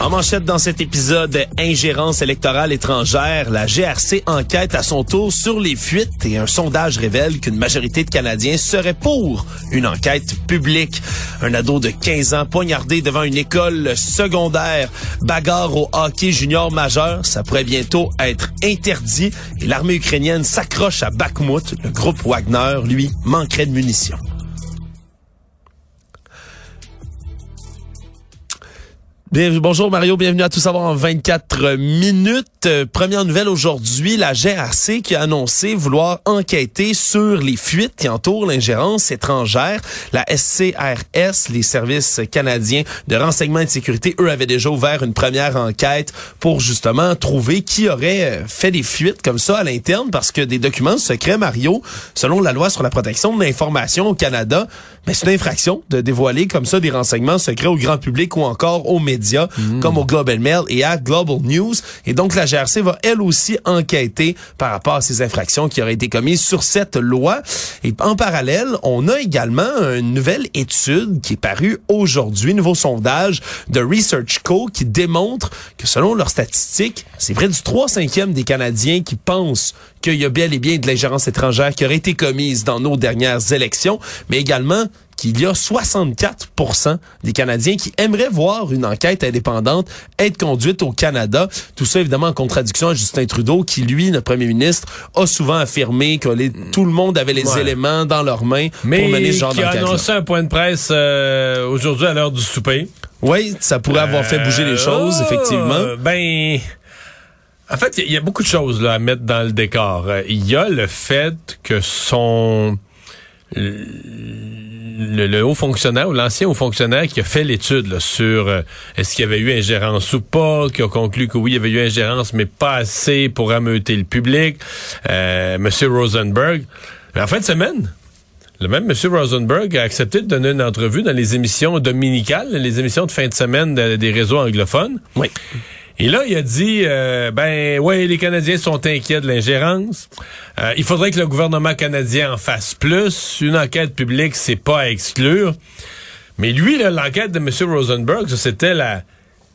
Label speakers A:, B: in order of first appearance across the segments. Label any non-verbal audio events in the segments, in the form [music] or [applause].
A: En manchette dans cet épisode, ingérence électorale étrangère, la GRC enquête à son tour sur les fuites et un sondage révèle qu'une majorité de Canadiens seraient pour une enquête publique. Un ado de 15 ans poignardé devant une école secondaire, bagarre au hockey junior majeur, ça pourrait bientôt être interdit et l'armée ukrainienne s'accroche à Bakhmut. Le groupe Wagner, lui, manquerait de munitions. Bien, bonjour Mario, bienvenue à Tout savoir en 24 minutes. Euh, première nouvelle aujourd'hui, la GRC qui a annoncé vouloir enquêter sur les fuites qui entourent l'ingérence étrangère. La SCRS, les services canadiens de renseignement et de sécurité, eux avaient déjà ouvert une première enquête pour justement trouver qui aurait euh, fait des fuites comme ça à l'interne parce que des documents secrets, Mario, selon la loi sur la protection de l'information au Canada, mais c'est une infraction de dévoiler comme ça des renseignements secrets au grand public ou encore aux médias
B: Mm.
A: comme au Global Mail et à Global News. Et donc, la GRC va elle aussi enquêter par rapport à ces infractions qui auraient été commises sur cette loi. Et en parallèle, on a également une nouvelle étude qui est parue aujourd'hui, nouveau sondage de Research Co qui démontre que selon leurs statistiques, c'est près du 3 5 des Canadiens qui pensent qu'il y a bien et bien de l'ingérence étrangère qui aurait été commise dans nos dernières élections, mais également qu'il y a 64% des Canadiens qui aimeraient voir une enquête indépendante être conduite au Canada. Tout ça, évidemment, en contradiction à Justin Trudeau, qui, lui, notre premier ministre, a souvent affirmé que les, tout le monde avait les
B: Ouais.
A: éléments dans leurs mains
B: Mais
A: pour mener ce genre
B: qui a
A: d'enquête.
B: annoncé un point de presse euh, aujourd'hui à l'heure du souper.
A: Oui, ça pourrait avoir fait bouger les choses,
B: Euh,
A: effectivement.
B: Ben, en fait, il y, a beaucoup de choses là, à mettre dans le décor. Euh, Il y a le fait que son le, le haut fonctionnaire ou l'ancien haut fonctionnaire qui a fait l'étude sur euh, est-ce qu'il y avait eu ingérence ou pas, qui a conclu que oui, il y avait eu ingérence, mais pas assez pour ameuter le public, euh, Monsieur Rosenberg. En fin de semaine, le même M. Rosenberg a accepté de donner une entrevue dans les émissions dominicales, les émissions de fin de semaine de- des réseaux anglophones.
A: Oui.
B: Et là, il a dit, euh, ben, ouais, les Canadiens sont inquiets de l'ingérence. Euh, il faudrait que le gouvernement canadien en fasse plus. Une enquête publique, c'est pas à exclure. Mais lui, l'enquête de M. Rosenberg, c'était la,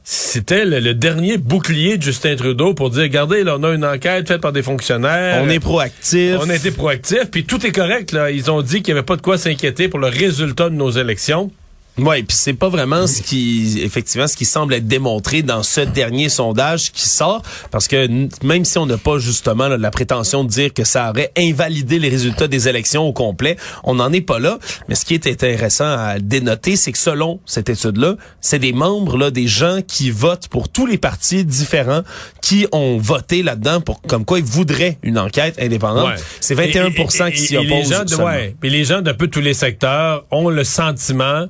B: c'était le, le dernier bouclier de Justin Trudeau pour dire, regardez, là, on a une enquête faite par des fonctionnaires.
A: On est proactif.
B: On a été proactif, puis tout est correct. Là. Ils ont dit qu'il n'y avait pas de quoi s'inquiéter pour le résultat de nos élections.
A: Oui, puis c'est pas vraiment ce qui, effectivement, ce qui semble être démontré dans ce dernier sondage qui sort, parce que même si on n'a pas justement là, la prétention de dire que ça aurait invalidé les résultats des élections au complet, on n'en est pas là. Mais ce qui est intéressant à dénoter, c'est que selon cette étude-là, c'est des membres, là, des gens qui votent pour tous les partis différents, qui ont voté là-dedans pour comme quoi ils voudraient une enquête indépendante.
B: Ouais.
A: C'est 21
B: Et- et-
A: qui s'y
B: et- et les
A: opposent.
B: gens de,
A: seulement.
B: ouais, puis les gens d'un peu tous les secteurs ont le sentiment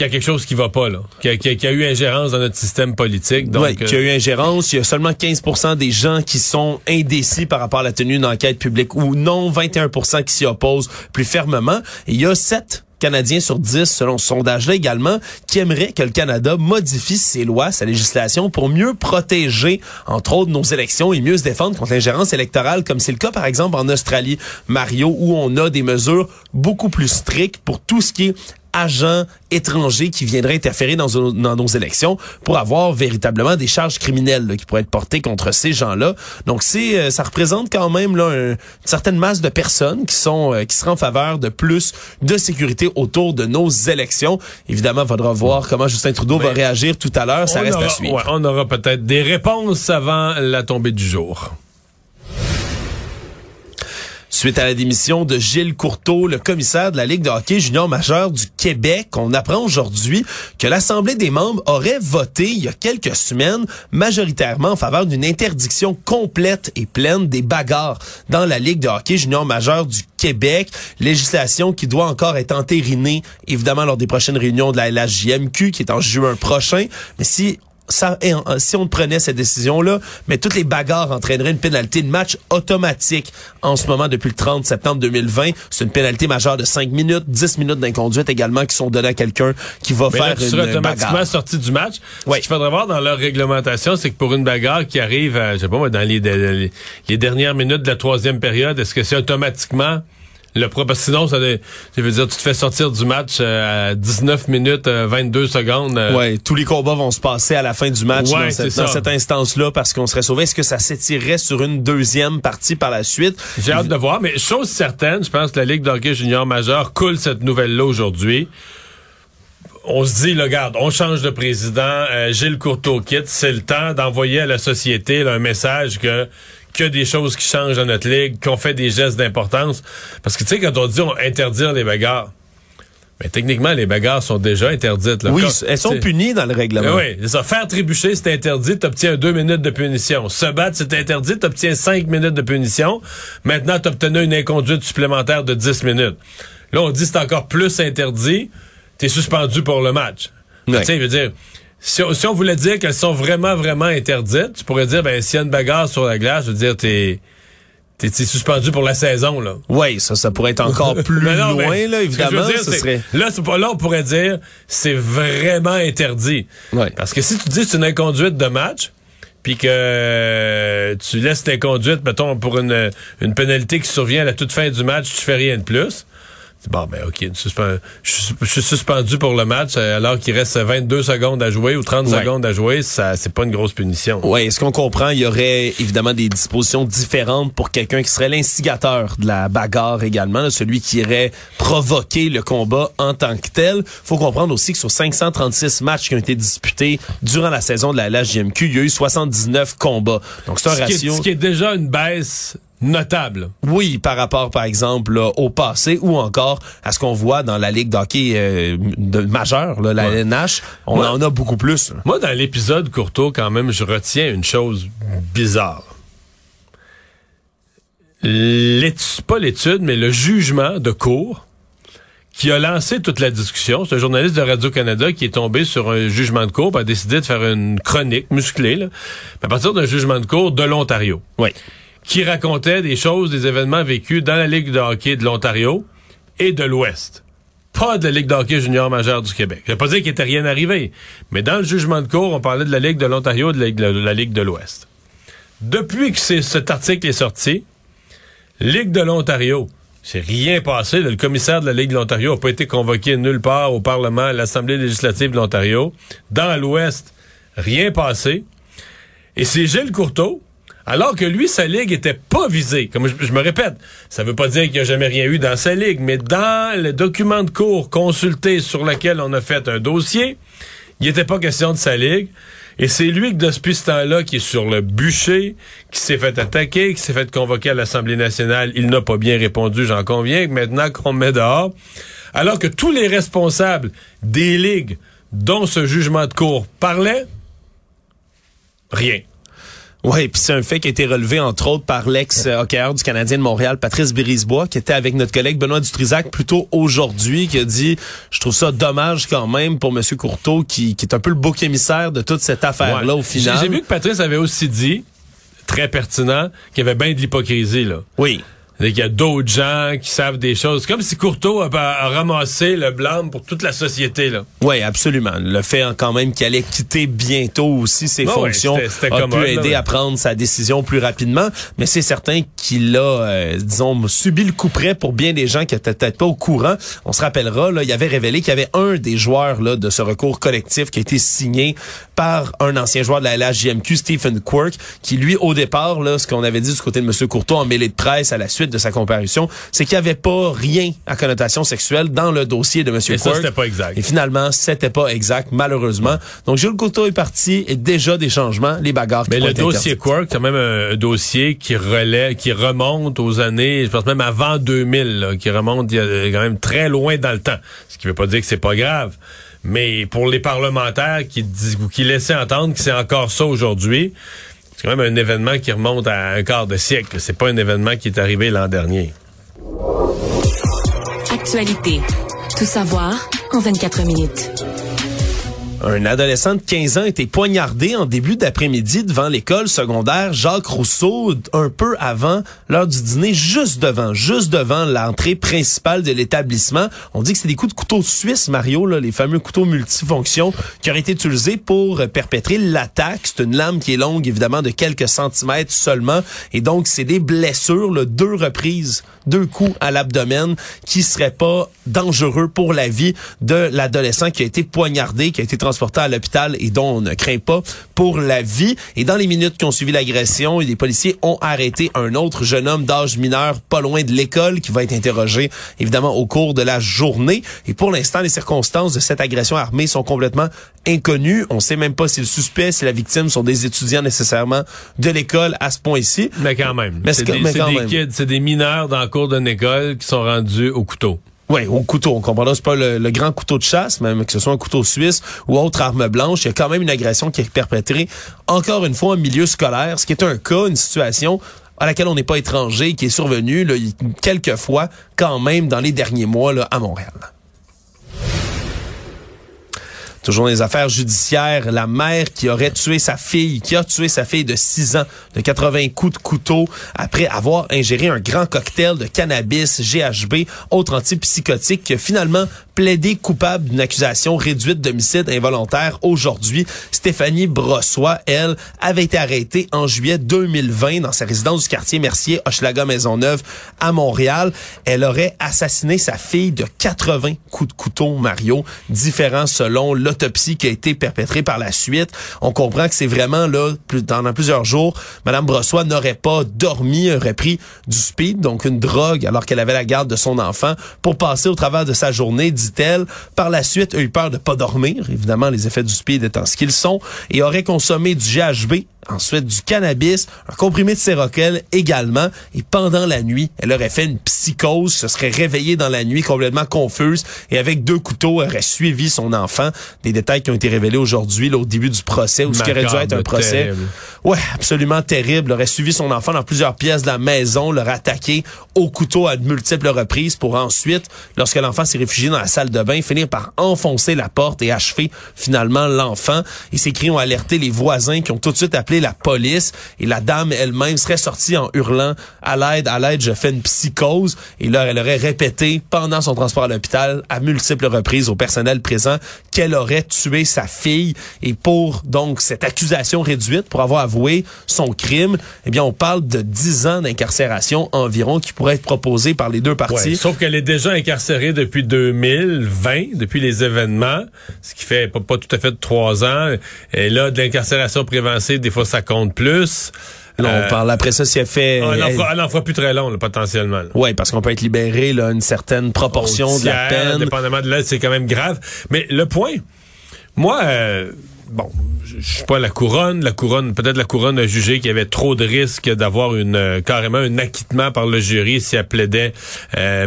B: qu'il y a quelque chose qui va pas là, qu'il y, a- y eu ingérence dans notre système politique. Donc,
A: Oui, qu'il y a
B: euh,
A: eu ingérence. Il y a seulement 15% des gens qui sont indécis par rapport à la tenue d'une enquête publique ou non 21% qui s'y opposent plus fermement. Et il y a 7 Canadiens sur 10, selon ce sondage-là également, qui aimeraient que le Canada modifie ses lois, sa législation pour mieux protéger, entre autres, nos élections et mieux se défendre contre l'ingérence électorale, comme c'est le cas, par exemple, en Australie, Mario, où on a des mesures beaucoup plus strictes pour tout ce qui est agents étrangers qui viendraient interférer dans, nos- dans nos élections pour avoir véritablement des charges criminelles là, qui pourraient être portées contre ces gens-là. Donc c'est euh, ça représente quand même là un- une certaine masse de personnes qui sont euh, qui seraient en faveur de plus de sécurité autour de nos élections. Évidemment, il faudra voir comment Justin Trudeau va réagir tout à l'heure, ça reste
B: aura,
A: à suivre.
B: ouais, on aura peut-être des réponses avant la tombée du jour.
A: Suite à la démission de Gilles Courteau, le commissaire de la Ligue de hockey junior majeur du Québec, on apprend aujourd'hui que l'Assemblée des membres aurait voté il y a quelques semaines majoritairement en faveur d'une interdiction complète et pleine des bagarres dans la Ligue de hockey junior majeur du Québec. Législation qui doit encore être entérinée, évidemment, lors des prochaines réunions de la LHJMQ, qui est en juin prochain. Mais si ça, si on prenait cette décision-là, mais toutes les bagarres entraîneraient une pénalité de match automatique en ce moment depuis le 30 septembre 2020. C'est une pénalité majeure de 5 minutes, 10 minutes d'inconduite également qui sont données à quelqu'un qui va
B: Mais
A: faire
B: là, tu
A: une
B: seras automatiquement
A: bagarre.
B: sorti du match.
A: Ouais.
B: Ce qu'il faudrait voir dans leur réglementation, c'est que pour une bagarre qui arrive, à, je sais pas moi, dans les, les, les dernières minutes de la troisième période, est-ce que c'est automatiquement le pro? Parce que sinon, ça, veut- ça veut dire tu te fais sortir du match euh, à 19 minutes euh, 22 secondes. euh,
A: Ouais, tous les combats vont se passer à la fin du match
B: Ouais,
A: dans, cette, dans cette instance-là parce qu'on serait sauvé. Est-ce que ça s'étirerait sur une deuxième partie par la suite?
B: J'ai hâte de voir, mais chose certaine, je pense que la Ligue de hockey junior majeur coule cette nouvelle-là aujourd'hui. On se dit, là, regarde, on change de président, euh, Gilles Courteau quitte, c'est le temps d'envoyer à la société là, un message que que des choses qui changent dans notre ligue, qu'on fait des gestes d'importance. Parce que tu sais, quand on dit on interdire les bagarres, mais techniquement, les bagarres sont déjà interdites. Là.
A: Oui, elles sont punies dans le règlement.
B: oui, c'est ça. Faire trébucher, c'est interdit, t'obtiens deux minutes de punition. Se battre, c'est interdit, t'obtiens cinq minutes de punition. Maintenant, t'obtenais une inconduite supplémentaire de 10 minutes. Là, on dit c'est encore plus interdit, t'es suspendu pour le match.
A: Ouais.
B: Tu sais, je veux dire, si on, si on voulait dire qu'elles sont vraiment, vraiment interdites, tu pourrais dire, ben, s'il y a une bagarre sur la glace, je veux dire, t'es, t'es, t'es suspendu pour la saison, là.
A: Oui, ça, ça pourrait être encore [laughs] plus
B: Mais non,
A: loin,
B: mais
A: là, évidemment.
B: dire,
A: serait...
B: Là, c'est pas là, on pourrait dire c'est vraiment interdit.
A: Ouais.
B: Parce que si tu dis que c'est une inconduite de match, puis que euh, tu laisses l'inconduite, mettons, pour une, une pénalité qui survient à la toute fin du match, tu fais rien de plus. Bon, ben OK, je, suis- suspendu pour le match euh, alors qu'il reste 22 secondes à jouer ou 30
A: Ouais.
B: secondes à jouer, ça c'est pas une grosse punition.
A: Oui, est-ce qu'on comprend? Il y aurait évidemment des dispositions différentes pour quelqu'un qui serait l'instigateur de la bagarre également, là, celui qui irait provoquer le combat en tant que tel. faut comprendre aussi que sur 536 matchs qui ont été disputés durant la saison de la LHJMQ, il y a eu 79 combats. Donc c'est un
B: Ce qui, est,
A: ratio...
B: ce qui est déjà une baisse notable.
A: Oui, par rapport, par exemple, là, au passé ou encore à ce qu'on voit dans la Ligue d'hockey euh, de majeure, là, la
B: Ouais.
A: LNH, on en a beaucoup plus.
B: Moi, dans l'épisode Courteau, quand même, je retiens une chose bizarre. L'étude, pas l'étude, mais le jugement de cour qui a lancé toute la discussion. C'est un journaliste de Radio-Canada qui est tombé sur un jugement de cour, a décidé de faire une chronique musclée, là, à partir d'un jugement de cour de l'Ontario
A: Oui.
B: Qui racontait des choses, des événements vécus dans la Ligue de hockey de l'Ontario et de l'Ouest. Pas de la Ligue de hockey junior majeure du Québec. Je veux pas dire qu'il n'était rien arrivé, mais dans le jugement de cour, on parlait de la Ligue de l'Ontario et de la, Ligue de l'Ouest. Depuis que cet article est sorti, Ligue de l'Ontario, c'est rien passé. Le commissaire de la Ligue de l'Ontario n'a pas été convoqué nulle part au Parlement, à l'Assemblée législative de l'Ontario. Dans l'Ouest, rien passé. Et c'est Gilles Courteau, alors que lui, sa ligue était pas visée. Comme je, me répète, ça veut pas dire qu'il n'y a jamais rien eu dans sa ligue, mais dans le document de cours consulté sur lequel on a fait un dossier, il n'était pas question de sa ligue. Et c'est lui que depuis ce temps-là qui est sur le bûcher, qui s'est fait attaquer, qui s'est fait convoquer à l'Assemblée nationale. Il n'a pas bien répondu, j'en conviens, maintenant qu'on me met dehors. Alors que tous les responsables des ligues dont ce jugement de cour parlait, rien.
A: Oui, puis c'est un fait qui a été relevé entre autres par l'ex-hockeyeur du Canadien de Montréal, Patrice Birisbois, qui était avec notre collègue Benoît Dutrisac plus tôt aujourd'hui, qui a dit « Je trouve ça dommage quand même pour M. Courteau, qui, qui est un peu le bouc émissaire de toute cette affaire-là
B: Ouais.
A: au final.
B: J'ai vu que Patrice avait aussi dit, très pertinent, qu'il y avait bien de l'hypocrisie, là.
A: Oui.
B: Il y a d'autres gens qui savent des choses. Comme si Courteau a, a ramassé le blâme pour toute la société, là.
A: Oui, absolument. Le fait quand même qu'il allait quitter bientôt aussi ses fonctions
B: ouais, c'était- c'était
A: a
B: commode,
A: pu
B: là,
A: aider
B: ouais.
A: à prendre sa décision plus rapidement. Mais c'est certain qu'il a, euh, disons, subi le coup près pour bien des gens qui étaient peut-être pas au courant. On se rappellera, là, il avait révélé qu'il y avait un des joueurs là, de ce recours collectif qui a été signé par un ancien joueur de la LHJMQ, Stephen Quirk, qui lui, au départ, là, ce qu'on avait dit du côté de M. Courteau en mêlée de presse à la suite de sa comparution, c'est qu'il n'y avait pas rien à connotation sexuelle dans le dossier de M.
B: Et ça,
A: Quirk.
B: c'était pas exact.
A: Et finalement, c'était pas exact, malheureusement. Donc, Jules Couteau est parti et déjà des changements, les bagarres qui
B: Mais le dossier. Quark, c'est quand même un, dossier qui qui remonte aux années, je pense même avant 2000, là, qui remonte a quand même très loin dans le temps. Ce qui veut pas dire que c'est pas grave. Mais pour les parlementaires qui, dis- ou qui laissaient entendre que c'est encore ça aujourd'hui, c'est quand même un événement qui remonte à un quart de siècle. C'est pas un événement qui est arrivé l'an dernier.
C: Actualité. Tout savoir en 24 minutes.
A: Un adolescent de 15 ans a été poignardé en début d'après-midi devant l'école secondaire Jacques Rousseau, un peu avant l'heure du dîner, juste devant, juste devant l'entrée principale de l'établissement. On dit que c'est des coups de couteau suisse, Mario, là, les fameux couteaux multifonctions qui auraient été utilisés pour perpétrer l'attaque. C'est une lame qui est longue, évidemment, de quelques centimètres seulement. Et donc, c'est des blessures, là, deux reprises, deux coups à l'abdomen qui seraient pas dangereux pour la vie de l'adolescent qui a été poignardé, qui a été transporté à l'hôpital et dont on ne craint pas pour la vie. Et dans les minutes qui ont suivi l'agression, les policiers ont arrêté un autre jeune homme d'âge mineur pas loin de l'école qui va être interrogé évidemment au cours de la journée. Et pour l'instant, les circonstances de cette agression armée sont complètement inconnues. On sait même pas si le suspect, si la victime sont des étudiants nécessairement de l'école à ce point-ci.
B: Mais quand même. c'est des, des kids, c'est des mineurs dans le cours d'une école qui sont rendus au couteau.
A: Oui, au couteau. On comprend là, c'est pas le, grand couteau de chasse, même que ce soit un couteau suisse ou autre arme blanche. Il y a quand même une agression qui est perpétrée, encore une fois, en milieu scolaire, ce qui est un cas, une situation à laquelle on n'est pas étranger, qui est survenue quelques fois quand même dans les derniers mois à Montréal. Toujours dans les affaires judiciaires, la mère qui aurait tué sa fille, qui a tué sa fille de 6 ans de 80 coups de couteau après avoir ingéré un grand cocktail de cannabis, GHB, autre antipsychotique, qui a finalement plaidé coupable d'une accusation réduite d'homicide involontaire aujourd'hui. Stéphanie Brossois, elle, avait été arrêtée en juillet 2020 dans sa résidence du quartier Mercier, Hochelaga Maisonneuve, à Montréal. Elle aurait assassiné sa fille de 80 coups de couteau, Mario, différents selon l'autopsie qui a été perpétrée par la suite. On comprend que c'est vraiment là, pendant plusieurs jours, Madame Brossois n'aurait pas dormi, aurait pris du speed, donc une drogue, alors qu'elle avait la garde de son enfant, pour passer au travers de sa journée, dit-elle. Par la suite, a eu peur de pas dormir, évidemment, les effets du speed étant ce qu'ils sont, et aurait consommé du GHB, ensuite du cannabis, un comprimé de séroquel également. Et pendant la nuit, elle aurait fait une psychose, se serait réveillée dans la nuit complètement confuse et avec deux couteaux aurait suivi son enfant. Des détails qui ont été révélés aujourd'hui, au début du procès, ou ce qui aurait dû être un procès. Ouais, absolument terrible. aurait suivi son enfant dans plusieurs pièces de la maison, l'aurait attaqué au couteau à de multiples reprises pour ensuite, lorsque l'enfant s'est réfugié dans la salle de bain, finir par enfoncer la porte et achever finalement l'enfant. Et ces cris ont alerté les voisins qui ont tout de suite appelé la police et la dame elle-même serait sortie en hurlant à l'aide, à l'aide, je fais une psychose. Et là, elle aurait répété pendant son transport à l'hôpital à multiples reprises au personnel présent qu'elle aurait tué sa fille. Et pour donc cette accusation réduite, pour avoir avoué son crime, eh bien, on parle de 10 ans d'incarcération environ qui pourrait être proposé par les deux parties.
B: sauf qu'elle est déjà incarcérée depuis 2020, depuis les événements, ce qui fait pas, tout à fait trois ans. Et là, de l'incarcération préventive, des fois ça compte plus.
A: On euh, parle après ça si elle fait.
B: Ah, elle, en fera, plus très long, potentiellement.
A: Oui, parce qu'on peut être libéré là, une certaine proportion de la peine.
B: Dépendamment de là, c'est quand même grave. Mais le point, moi, euh, bon, je suis pas la couronne. La couronne, peut-être la couronne a jugé qu'il y avait trop de risques d'avoir une euh, carrément un acquittement par le jury si elle plaidait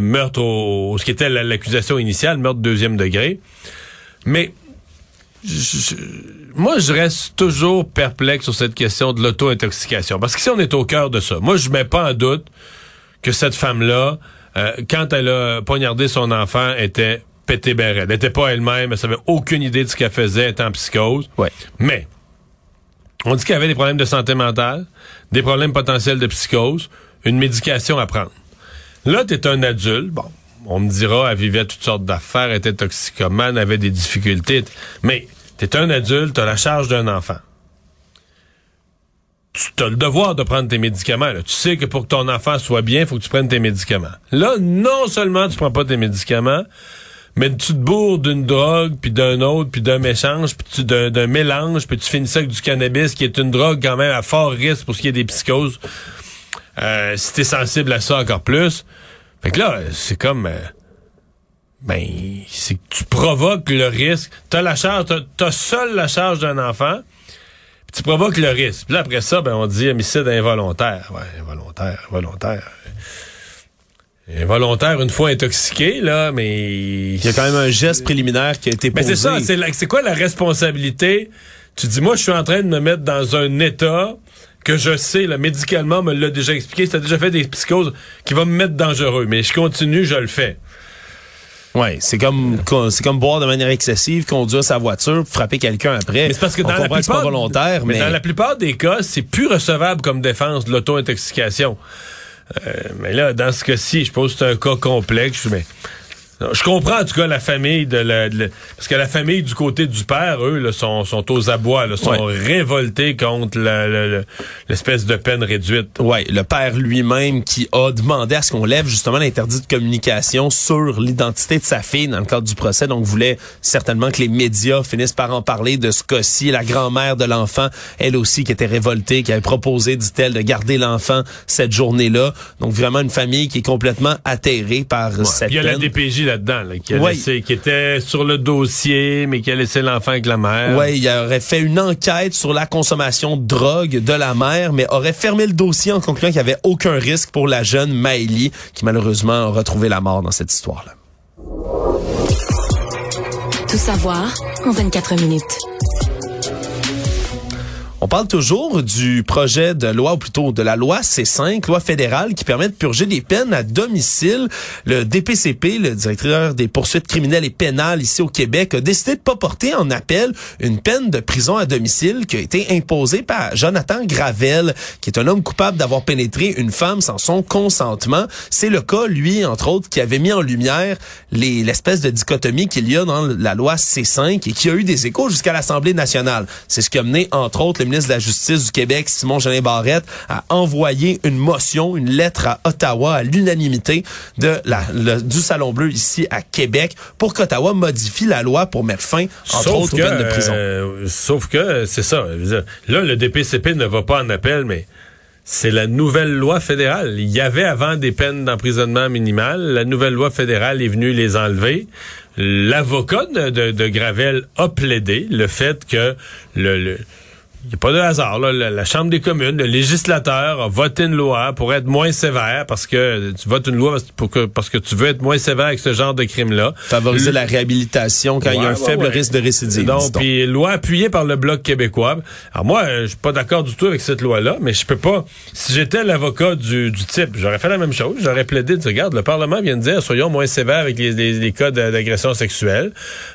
B: meurtre au, ce qui était l'accusation initiale, meurtre deuxième degré. Mais moi, je reste toujours perplexe sur cette question de l'auto-intoxication. Parce que si on est au cœur de ça, moi, je mets pas en doute que cette femme-là, euh, quand elle a poignardé son enfant, était pété béret. Elle n'était pas elle-même, elle savait aucune idée de ce qu'elle faisait, était en psychose.
A: Ouais.
B: Mais, on dit qu'elle avait des problèmes de santé mentale, des problèmes potentiels de psychose, une médication à prendre. Là, tu es un adulte, bon, on me dira, elle vivait toutes sortes d'affaires, était toxicomane, avait des difficultés. Mais t'es un adulte, t'as la charge d'un enfant. Tu as le devoir de prendre tes médicaments. Tu sais que pour que ton enfant soit bien, il faut que tu prennes tes médicaments. Là, non seulement tu prends pas tes médicaments, mais tu te bourres d'une drogue, puis d'un autre, puis d'un méchange, puis d'un mélange, puis tu finis ça avec du cannabis, qui est une drogue quand même à fort risque pour ce qui est des psychoses. Euh, si t'es sensible à ça encore plus, fait que là, c'est comme... Euh, ben, c'est que tu provoques le risque. T'as la charge, t'as, seul la charge d'un enfant, puis tu provoques le risque. Puis là, après ça, ben, on dit homicide involontaire. Ouais, involontaire, involontaire. Involontaire une fois intoxiqué, là, mais...
A: Il y a quand même un geste préliminaire qui a été posé.
B: Ben c'est ça, c'est, quoi la responsabilité? Tu dis, moi, je suis en train de me mettre dans un état que je sais, là, médicalement, me l'a déjà expliqué, ça a déjà fait des psychoses qui vont me mettre dangereux, mais je continue, je le fais.
A: Ouais, c'est comme c'est comme boire de manière excessive, conduire sa voiture, frapper quelqu'un après.
B: Mais c'est parce que dans la
A: que c'est pas
B: plupart,
A: volontaire, mais,
B: dans la plupart des cas, c'est plus recevable comme défense de l'auto-intoxication. Euh, mais là, dans ce cas-ci, je suppose que c'est un cas complexe, mais je comprends en tout cas la famille de la, de la- parce que la famille du côté du père, eux, là, sont, sont aux abois, là, sont
A: Ouais.
B: révoltés contre l'espèce de peine réduite.
A: Ouais, le père lui-même qui a demandé à ce qu'on lève justement l'interdit de communication sur l'identité de sa fille dans le cadre du procès. Donc, voulait certainement que les médias finissent par en parler de ce cas-ci. La grand-mère de l'enfant, elle aussi, qui était révoltée, qui avait proposé, dit-elle, de garder l'enfant cette journée-là. Donc, vraiment une famille qui est complètement atterrée par cette
B: Puis il y a la
A: peine.
B: Là-dedans, là, qui, a
A: Ouais.
B: laissé- qui était sur le dossier, mais qui a laissé l'enfant avec la mère.
A: Ouais, il aurait fait une enquête sur la consommation de drogue de la mère, mais aurait fermé le dossier en concluant qu'il n'y avait aucun risque pour la jeune Maëlie, qui malheureusement a retrouvé la mort dans cette histoire-là.
C: Tout savoir en 24 minutes.
A: On parle toujours du projet de loi, ou plutôt de la loi C5, loi fédérale qui permet de purger des peines à domicile. Le DPCP, le directeur des poursuites criminelles et pénales ici au Québec, a décidé de pas porter en appel une peine de prison à domicile qui a été imposée par Jonathan Gravel, qui est un homme coupable d'avoir pénétré une femme sans son consentement. C'est le cas, lui, entre autres, qui avait mis en lumière les- l'espèce de dichotomie qu'il y a dans la loi C5 et qui a eu des échos jusqu'à l'Assemblée nationale. C'est ce qui a mené, entre autres, le ministre de la Justice du Québec, Simon Jeanin Barrette, à envoyer une motion, une lettre à Ottawa à l'unanimité de la, le- du Salon Bleu ici à Québec pour qu'Ottawa modifie la loi pour mettre fin, entre
B: Sauf
A: autres,
B: que,
A: aux peines de prison.
B: euh, sauf que, c'est ça. Là, le DPCP ne va pas en appel, mais c'est la nouvelle loi fédérale. Il y avait avant des peines d'emprisonnement minimales. La nouvelle loi fédérale est venue les enlever. L'avocat de, de- de Gravel a plaidé le fait que le... le il n'y a pas de hasard. Là. La, la Chambre des communes, le législateur a voté une loi pour être moins sévère parce que tu votes une loi parce, pour que, parce que tu veux être moins sévère avec ce genre de crime-là.
A: Favoriser la réhabilitation quand il y a un
B: ouais,
A: faible
B: ouais.
A: risque de récidive.
B: Donc, puis loi appuyée par le Bloc québécois. Alors moi, je suis pas d'accord du tout avec cette loi-là, mais je peux pas... Si j'étais l'avocat du, du type, j'aurais fait la même chose. J'aurais plaidé, de dire, regarde, le Parlement vient de dire, soyons moins sévères avec les, les- les cas d'agression sexuelle.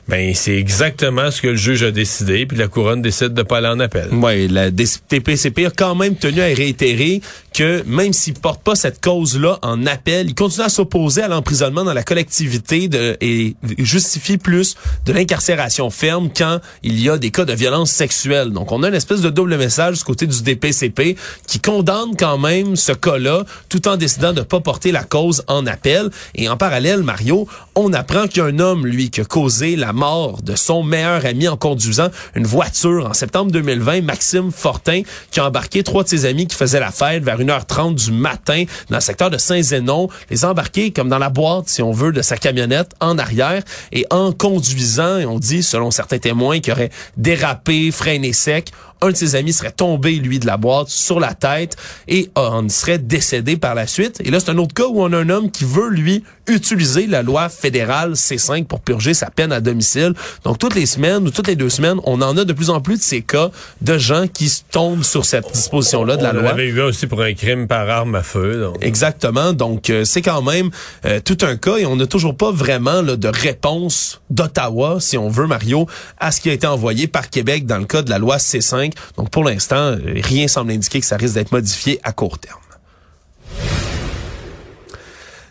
B: Ben, c'est exactement ce que le juge a décidé, puis la couronne décide de pas aller en appel.
A: Ouais, la DPCP a quand même tenu à réitérer que même s'il porte pas cette cause-là en appel, il continue à s'opposer à l'emprisonnement dans la collectivité de, et justifie plus de l'incarcération ferme quand il y a des cas de violence sexuelle. Donc, on a une espèce de double message du côté du DPCP qui condamne quand même ce cas-là tout en décidant de pas porter la cause en appel. Et en parallèle, Mario, on apprend qu'il homme, lui, qui a causé la mort de son meilleur ami en conduisant une voiture en septembre 2020, Maxime Fortin, qui a embarqué trois de ses amis qui faisaient la fête vers 1h30 du matin dans le secteur de Saint-Zénon, les a embarqués comme dans la boîte, si on veut, de sa camionnette en arrière. Et en conduisant, on dit, selon certains témoins, qu'il aurait dérapé, freiné sec, un de ses amis serait tombé, lui, de la boîte sur la tête et en serait décédé par la suite. Et là, c'est un autre cas où on a un homme qui veut, lui, utiliser la loi fédérale C5 pour purger sa peine à domicile. Donc, toutes les semaines ou toutes les deux semaines, on en a de plus en plus de ces cas de gens qui se tombent sur cette disposition-là de la
B: On
A: loi.
B: avait eu un aussi pour un crime par arme à feu. donc.
A: Exactement. Donc, euh, c'est quand même euh, tout un cas et on n'a toujours pas vraiment là, de réponse d'Ottawa, si on veut, Mario, à ce qui a été envoyé par Québec dans le cas de la loi C5. Donc, pour l'instant, rien semble indiquer que ça risque d'être modifié à court terme.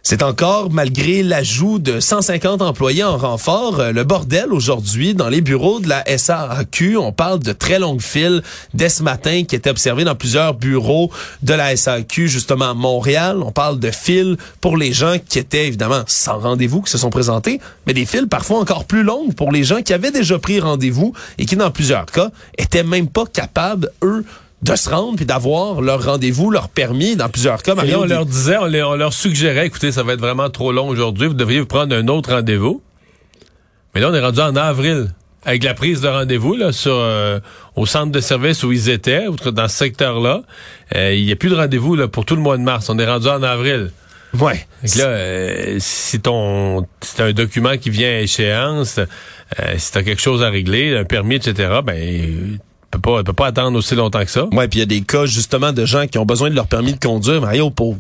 A: C'est encore, malgré l'ajout de 150 employés en renfort, euh, le bordel aujourd'hui dans les bureaux de la SAQ. On parle de très longues files dès ce matin qui étaient observées dans plusieurs bureaux de la SAQ, justement à Montréal. On parle de files pour les gens qui étaient évidemment sans rendez-vous, qui se sont présentés, mais des files parfois encore plus longues pour les gens qui avaient déjà pris rendez-vous et qui, dans plusieurs cas, étaient même pas capables, eux, de se rendre puis d'avoir leur rendez-vous, leur permis. Dans plusieurs cas,
B: Et on leur disait, on, les- on leur suggérait, écoutez, ça va être vraiment trop long aujourd'hui, vous devriez vous prendre un autre rendez-vous. Mais là, on est rendu en avril. Avec la prise de rendez-vous là, sur, euh, au centre de service où ils étaient, ou dans ce secteur-là, euh, il n'y a plus de rendez-vous là, pour tout le mois de mars. On est rendu en avril.
A: ouais.
B: Là, euh, si ton si t'as un document qui vient à échéance, euh, si t'as quelque chose à régler, un permis, etc., ben pas, tu peux pas attendre aussi longtemps que ça.
A: Ouais, puis il y a des cas justement de gens qui ont besoin de leur permis de conduire, Mario, pour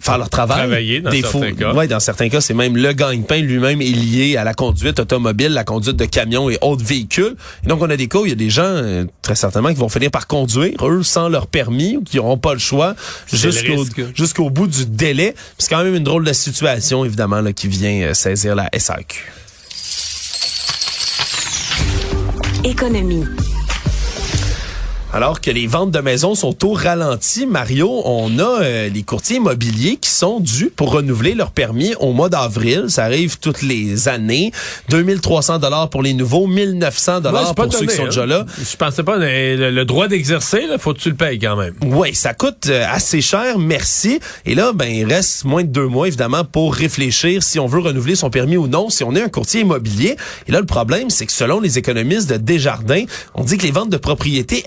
A: faire leur travail.
B: Travailler dans
A: Des
B: certains cas.
A: Ouais, dans certains cas, c'est même le gagne-pain lui-même est lié à la conduite automobile, la conduite de camions et autres véhicules. Et donc, on a des cas où il y a des gens, euh, très certainement, qui vont finir par conduire, eux, sans leur permis, ou qui n'auront pas le choix, jusqu'au bout du délai. C'est quand même une drôle de situation, évidemment, là, qui vient euh, saisir la SAQ.
C: Économie.
A: Alors que les ventes de maisons sont au ralenti, Mario, on a euh, les courtiers immobiliers qui sont dus pour renouveler leur permis au mois d'avril. Ça arrive toutes les années. 2300 dollars pour les nouveaux, 1900
B: Ouais,
A: dollars pour ceux qui sont
B: donné,
A: déjà
B: hein.
A: là.
B: Je pensais pas, le, le droit d'exercer, là, faut que tu le payes quand même.
A: Oui, ça coûte euh, assez cher, merci. Et là, ben, il reste moins de deux mois, évidemment, pour réfléchir si on veut renouveler son permis ou non, si on est un courtier immobilier. Et là, le problème, c'est que selon les économistes de Desjardins, on dit que les ventes de propriétés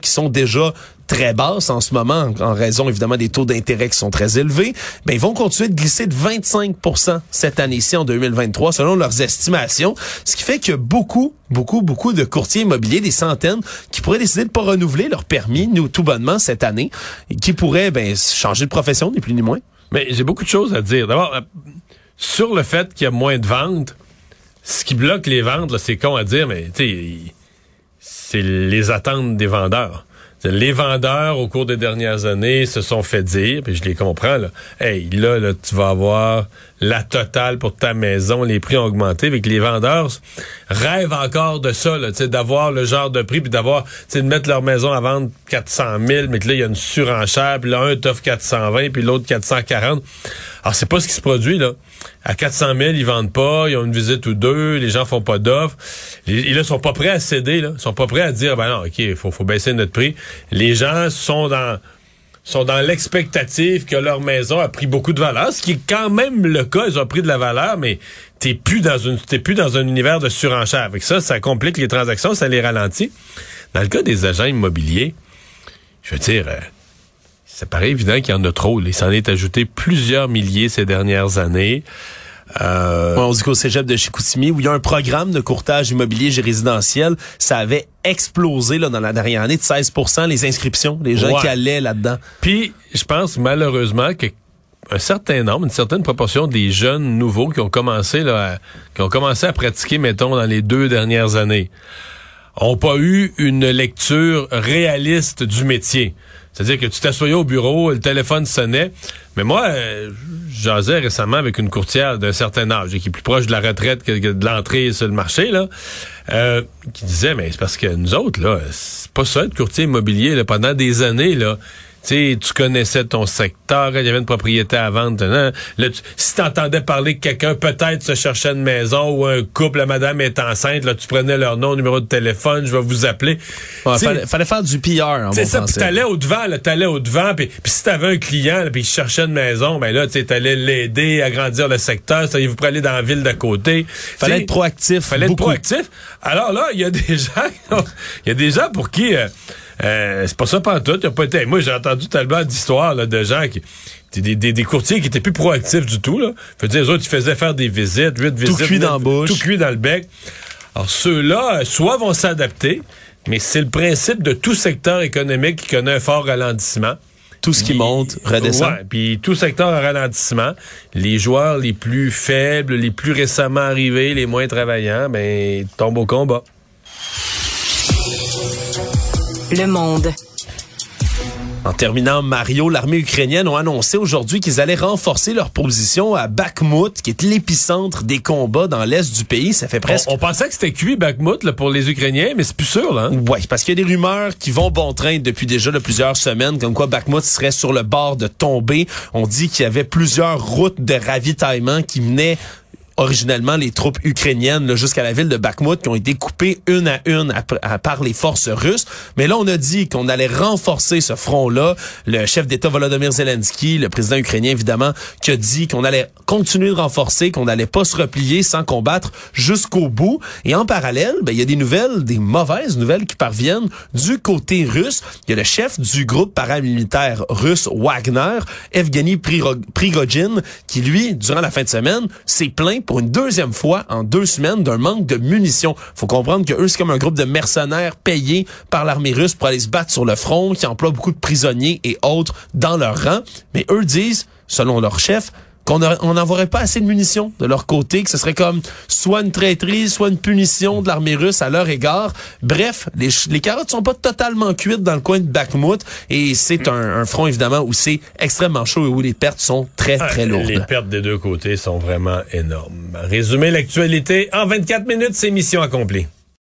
A: qui sont déjà très basses en ce moment, en, raison évidemment des taux d'intérêt qui sont très élevés, ben, ils vont continuer de glisser de 25% cette année-ci en 2023, selon leurs estimations, ce qui fait a beaucoup, beaucoup, beaucoup de courtiers immobiliers, des centaines, qui pourraient décider de pas renouveler leur permis, nous, tout bonnement, cette année, et qui pourraient ben, changer de profession, ni plus ni moins.
B: Mais j'ai beaucoup de choses à dire. D'abord, euh, sur le fait qu'il y a moins de ventes, ce qui bloque les ventes, c'est con à dire, mais tu sais, c'est les attentes des vendeurs. Les vendeurs, au cours des dernières années, se sont fait dire, puis je les comprends, là, hey, là, là, tu vas avoir la totale pour ta maison, les prix ont augmenté, avec les vendeurs rêvent encore de ça, d'avoir le genre de prix, puis d'avoir, de mettre leur maison à vendre 400 000, mais que là, il y a une surenchère, puis là, un t'offre 420, puis l'autre 440. Alors, c'est pas ce qui se produit, là. À 400 000, ils vendent pas, ils ont une visite ou deux, les gens font pas d'offres. Ils là, sont pas prêts à céder, là. Sont pas prêts à dire, ben non, OK, faut, faut baisser notre prix. Les gens sont dans l'expectative que leur maison a pris beaucoup de valeur, ce qui est quand même le cas, ils ont pris de la valeur, mais t'es plus dans plus dans un univers de surenchère. Avec ça, ça complique les transactions, ça les ralentit. Dans le cas des agents immobiliers, je veux dire, euh, ça paraît évident qu'il y en a trop. Il s'en est ajouté plusieurs milliers ces dernières années. Euh,
A: on dit qu'au cégep de Chicoutimi, où il y a un programme de courtage immobilier et résidentiel, ça avait explosé là, dans la dernière année de 16% les inscriptions, les gens
B: Ouais.
A: qui allaient là-dedans.
B: Puis, je pense malheureusement que un certain nombre, une certaine proportion des jeunes nouveaux qui ont commencé là, à- qui ont commencé à pratiquer, mettons, dans les deux dernières années, ont pas eu une lecture réaliste du métier. C'est-à-dire que tu t'assoyais au bureau, le téléphone sonnait. Mais moi, euh, jasais récemment avec une courtière d'un certain âge, et qui est plus proche de la retraite que, que de l'entrée sur le marché, là, euh, qui disait, mais c'est parce que nous autres, là, c'est pas ça être courtier immobilier, là, pendant des années, là. Tu sais, tu connaissais ton secteur, il y avait une propriété à vendre. Là, tu- si tu entendais parler que quelqu'un peut-être se cherchait une maison ou un couple, la madame est enceinte, là, tu prenais leur nom, numéro de téléphone, je vais vous appeler.
A: Ouais, fallait, fallait faire du PR en bon
B: ça, puis t'allais au devant, là, t'allais au devant, puis si t'avais un client, puis il cherchait une maison, ben là, tu sais, t'allais l'aider à grandir le secteur, ça, vous pourrait aller dans la ville d'à côté.
A: Fallait être proactif.
B: Fallait être proactif. Alors là, il y a des [laughs] gens, il y a des gens pour qui euh, euh, c'est pas ça pas tout. Pas été, moi, j'ai entendu tellement d'histoires là, de gens qui des, des, des courtiers qui étaient plus proactifs du tout. Là. Fait dire, les autres, ils faisaient faire des visites, huit visites,
A: cuit dans la bouche.
B: tout cuit dans le bec. Alors ceux-là, euh, soit vont s'adapter, mais c'est le principe de tout secteur économique qui connaît un fort ralentissement.
A: Tout ce qui monte redescend.
B: Ouais, puis tout secteur en ralentissement. Les joueurs les plus faibles, les plus récemment arrivés, les moins travaillants, ben tombent au combat.
C: Le monde.
A: En terminant, Mario, l'armée ukrainienne ont annoncé aujourd'hui qu'ils allaient renforcer leur position à Bakhmut, qui est l'épicentre des combats dans l'est du pays. Ça fait presque...
B: On, on pensait que c'était cuit Bakhmut là, pour les Ukrainiens, mais c'est plus sûr là. hein?
A: Ouais, parce qu'il y a des rumeurs qui vont bon train depuis déjà de plusieurs semaines, comme quoi Bakhmut serait sur le bord de tomber. On dit qu'il y avait plusieurs routes de ravitaillement qui menaient originellement les troupes ukrainiennes jusqu'à la ville de Bakhmut qui ont été coupées une à une à- à- par les forces russes. Mais là, on a dit qu'on allait renforcer ce front-là. Le chef d'État Volodymyr Zelensky, le président ukrainien évidemment, qui a dit qu'on allait continuer de renforcer, qu'on n'allait pas se replier sans combattre jusqu'au bout. Et en parallèle, ben, il y a des nouvelles, des mauvaises nouvelles qui parviennent du côté russe. Il y a le chef du groupe paramilitaire russe Wagner, Evgeny Prigogine, qui lui, durant la fin de semaine, s'est plaint pour une deuxième fois en deux semaines d'un manque de munitions. Faut comprendre que eux, c'est comme un groupe de mercenaires payés par l'armée russe pour aller se battre sur le front, qui emploie beaucoup de prisonniers et autres dans leur rang. Mais eux disent, selon leur chef, qu'on n'envoierait pas assez de munitions de leur côté, que ce serait comme soit une traîtrise, soit une punition de l'armée russe à leur égard. Bref, les, les carottes sont pas totalement cuites dans le coin de Bakhmut et c'est un, un, front évidemment où c'est extrêmement chaud et où les pertes sont très très ah, lourdes.
B: Les pertes des deux côtés sont vraiment énormes. Résumer l'actualité en 24 minutes, c'est mission accomplie.